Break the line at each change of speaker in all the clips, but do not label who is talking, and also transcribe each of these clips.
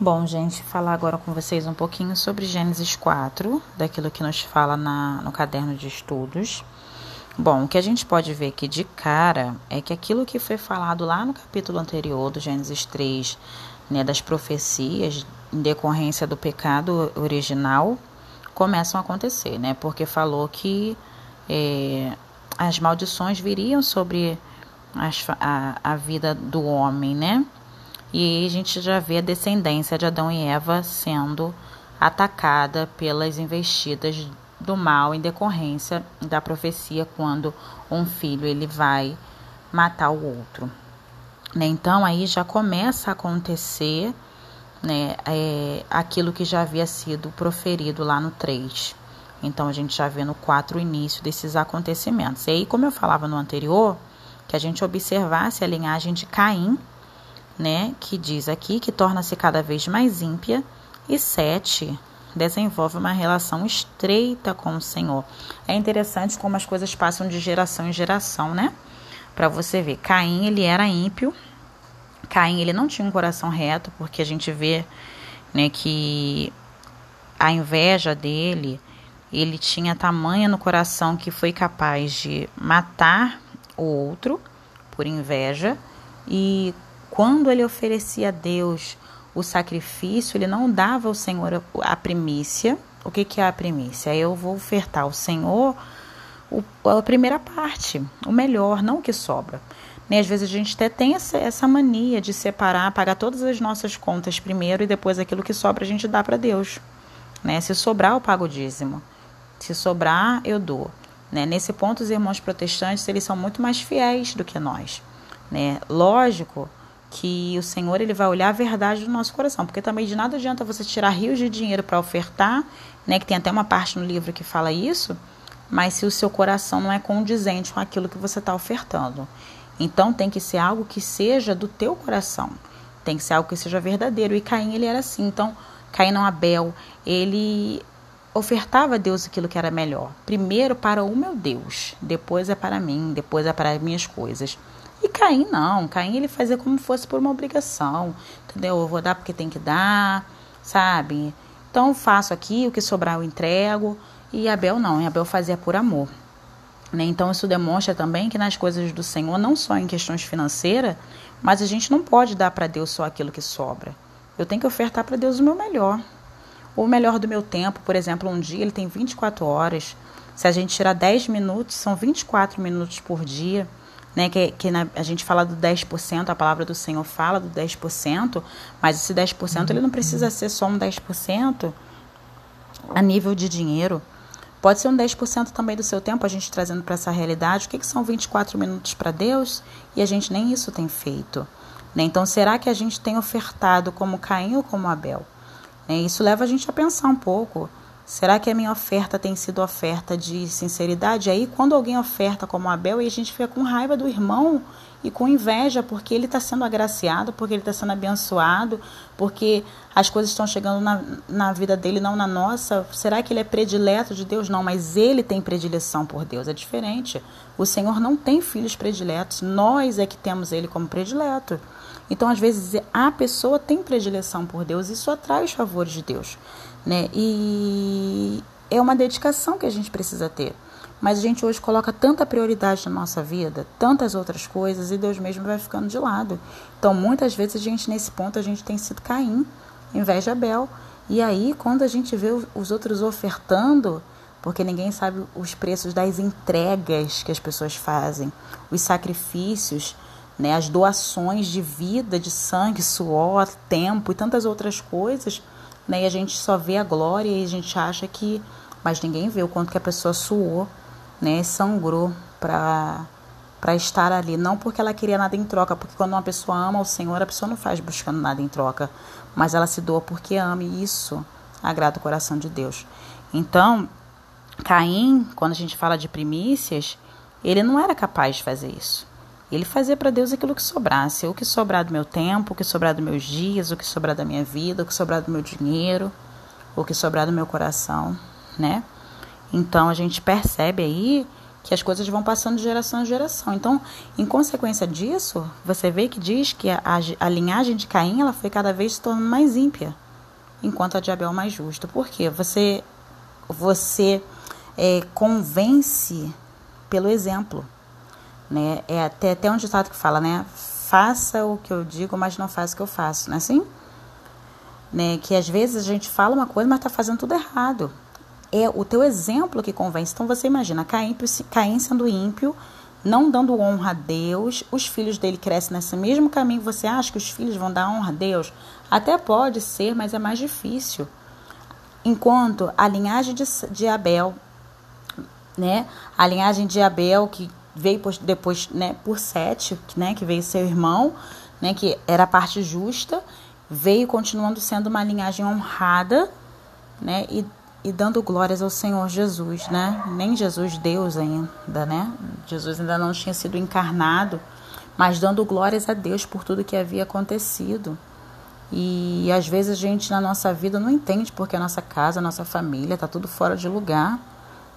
Bom, gente, falar agora com vocês um pouquinho sobre Gênesis 4, daquilo que nos fala na, no caderno de estudos. Bom, o que a gente pode ver aqui de cara é que aquilo que foi falado lá no capítulo anterior do Gênesis 3, né, das profecias em decorrência do pecado original, começam a acontecer, né? Porque falou que é, as maldições viriam sobre as, a, a vida do homem, né? E a gente já vê a descendência de Adão e Eva sendo atacada pelas investidas do mal em decorrência da profecia quando um filho ele vai matar o outro. Né? Então aí já começa a acontecer né, é, aquilo que já havia sido proferido lá no 3. Então a gente já vê no 4 o início desses acontecimentos. E aí, como eu falava no anterior, que a gente observasse a linhagem de Caim né, que diz aqui que torna-se cada vez mais ímpia, e sete, desenvolve uma relação estreita com o Senhor. É interessante como as coisas passam de geração em geração, né? Para você ver, Caim ele era ímpio. Caim ele não tinha um coração reto, porque a gente vê, né, que a inveja dele, ele tinha tamanha no coração que foi capaz de matar o outro por inveja e quando ele oferecia a Deus o sacrifício, ele não dava ao Senhor a primícia. O que, que é a primícia? Eu vou ofertar ao Senhor a primeira parte, o melhor, não o que sobra. Né? Às vezes a gente até tem essa, essa mania de separar, pagar todas as nossas contas primeiro e depois aquilo que sobra a gente dá para Deus. Né? Se sobrar, eu pago o dízimo. Se sobrar, eu dou. Né? Nesse ponto, os irmãos protestantes eles são muito mais fiéis do que nós. Né? Lógico que o Senhor ele vai olhar a verdade do nosso coração, porque também de nada adianta você tirar rios de dinheiro para ofertar, né, que tem até uma parte no livro que fala isso, mas se o seu coração não é condizente com aquilo que você está ofertando. Então tem que ser algo que seja do teu coração, tem que ser algo que seja verdadeiro. E Caim ele era assim. Então Caim não Abel, ele ofertava a Deus aquilo que era melhor. Primeiro para o meu Deus, depois é para mim, depois é para as minhas coisas. E Caim não, Caim ele fazia como fosse por uma obrigação, entendeu? Eu vou dar porque tem que dar, sabe? Então faço aqui, o que sobrar eu entrego. E Abel não, Abel fazia por amor. Né? Então isso demonstra também que nas coisas do Senhor, não só em questões financeiras, mas a gente não pode dar para Deus só aquilo que sobra. Eu tenho que ofertar para Deus o meu melhor. O melhor do meu tempo, por exemplo, um dia ele tem 24 horas. Se a gente tirar 10 minutos, são 24 minutos por dia né, que, que na, a gente fala do 10%, a palavra do Senhor fala do 10%, mas esse 10% ele não precisa ser só um 10% a nível de dinheiro. Pode ser um 10% também do seu tempo, a gente trazendo para essa realidade. O que, que são 24 minutos para Deus? E a gente nem isso tem feito. Né? Então, será que a gente tem ofertado como Caim ou como Abel? Né? Isso leva a gente a pensar um pouco. Será que a minha oferta tem sido oferta de sinceridade? Aí, quando alguém oferta como Abel, aí a gente fica com raiva do irmão e com inveja, porque ele está sendo agraciado, porque ele está sendo abençoado, porque as coisas estão chegando na, na vida dele, não na nossa. Será que ele é predileto de Deus? Não, mas ele tem predileção por Deus, é diferente. O Senhor não tem filhos prediletos, nós é que temos ele como predileto. Então, às vezes, a pessoa tem predileção por Deus, isso atrai os favores de Deus né? E é uma dedicação que a gente precisa ter. Mas a gente hoje coloca tanta prioridade na nossa vida, tantas outras coisas, e Deus mesmo vai ficando de lado. Então, muitas vezes, a gente, nesse ponto, a gente tem sido Caim, em vez de Abel. E aí, quando a gente vê os outros ofertando, porque ninguém sabe os preços das entregas que as pessoas fazem, os sacrifícios, né, as doações de vida, de sangue, suor, tempo e tantas outras coisas, né? E a gente só vê a glória e a gente acha que. Mas ninguém vê o quanto que a pessoa suou, né? Sangrou para para estar ali, não porque ela queria nada em troca, porque quando uma pessoa ama o Senhor, a pessoa não faz buscando nada em troca, mas ela se doa porque ama e isso agrada o coração de Deus. Então, Caim, quando a gente fala de primícias, ele não era capaz de fazer isso. Ele fazia para Deus aquilo que sobrasse, o que sobrar do meu tempo, o que sobrar dos meus dias, o que sobrar da minha vida, o que sobrar do meu dinheiro, o que sobrar do meu coração, né? Então a gente percebe aí que as coisas vão passando de geração em geração. Então, em consequência disso, você vê que diz que a, a, linhagem de Caim ela foi cada vez se tornando mais ímpia, enquanto a de Abel mais justa. Por quê? Você, você é, convence pelo exemplo. Né? É até, até um ditado que fala, né? Faça o que eu digo, mas não faça o que eu faço, não é assim? Né? Que às vezes a gente fala uma coisa, mas está fazendo tudo errado é o teu exemplo que convence. Então você imagina Caim, Caim sendo ímpio, não dando honra a Deus, os filhos dele crescem nesse mesmo caminho. Você acha que os filhos vão dar honra a Deus? Até pode ser, mas é mais difícil. Enquanto a linhagem de, de Abel, né? A linhagem de Abel que veio depois, né, por Sete, né, que veio seu irmão, né, que era a parte justa, veio continuando sendo uma linhagem honrada, né, e e dando glórias ao Senhor Jesus, né? Nem Jesus Deus ainda, né? Jesus ainda não tinha sido encarnado, mas dando glórias a Deus por tudo que havia acontecido. E às vezes a gente na nossa vida não entende porque a nossa casa, a nossa família está tudo fora de lugar.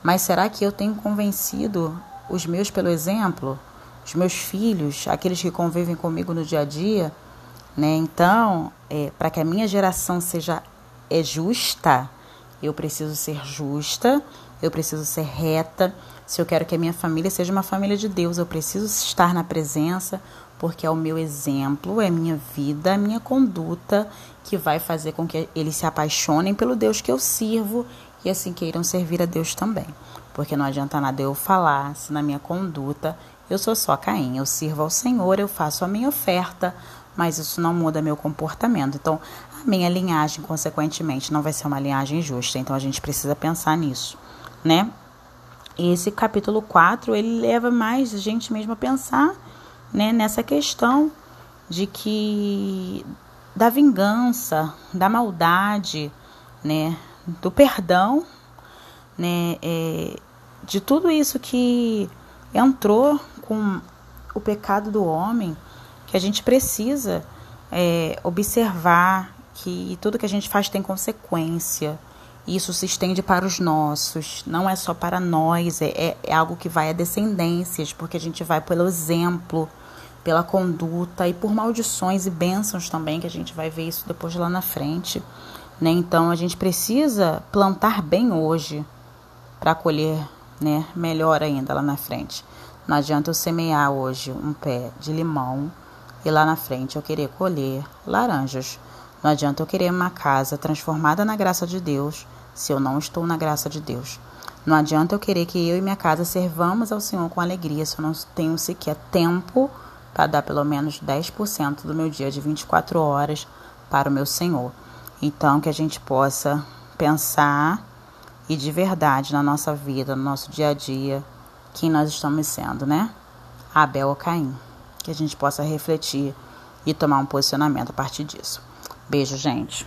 Mas será que eu tenho convencido os meus pelo exemplo? Os meus filhos, aqueles que convivem comigo no dia a dia? Né? Então, é, para que a minha geração seja é justa, eu preciso ser justa, eu preciso ser reta. Se eu quero que a minha família seja uma família de Deus, eu preciso estar na presença, porque é o meu exemplo, é a minha vida, a minha conduta que vai fazer com que eles se apaixonem pelo Deus que eu sirvo e assim queiram servir a Deus também. Porque não adianta nada eu falar se na minha conduta eu sou só Caim, eu sirvo ao Senhor, eu faço a minha oferta, mas isso não muda meu comportamento. Então, a minha linhagem, consequentemente, não vai ser uma linhagem justa. Então, a gente precisa pensar nisso, né? Esse capítulo 4, ele leva mais a gente mesmo a pensar, né, nessa questão de que da vingança, da maldade, né, do perdão, né, é, de tudo isso que entrou com o pecado do homem, que a gente precisa é, observar que tudo que a gente faz tem consequência. Isso se estende para os nossos, não é só para nós, é, é, é algo que vai a descendências, porque a gente vai pelo exemplo, pela conduta e por maldições e bênçãos também, que a gente vai ver isso depois lá na frente. Né? Então a gente precisa plantar bem hoje para colher né, melhor ainda lá na frente. Não adianta eu semear hoje um pé de limão e lá na frente eu querer colher laranjas. Não adianta eu querer uma casa transformada na graça de Deus se eu não estou na graça de Deus. Não adianta eu querer que eu e minha casa servamos ao Senhor com alegria se eu não tenho sequer tempo para dar pelo menos 10% do meu dia de 24 horas para o meu Senhor. Então, que a gente possa pensar e de verdade na nossa vida, no nosso dia a dia, quem nós estamos sendo, né? Abel ou Caim que a gente possa refletir e tomar um posicionamento a partir disso. Beijo, gente.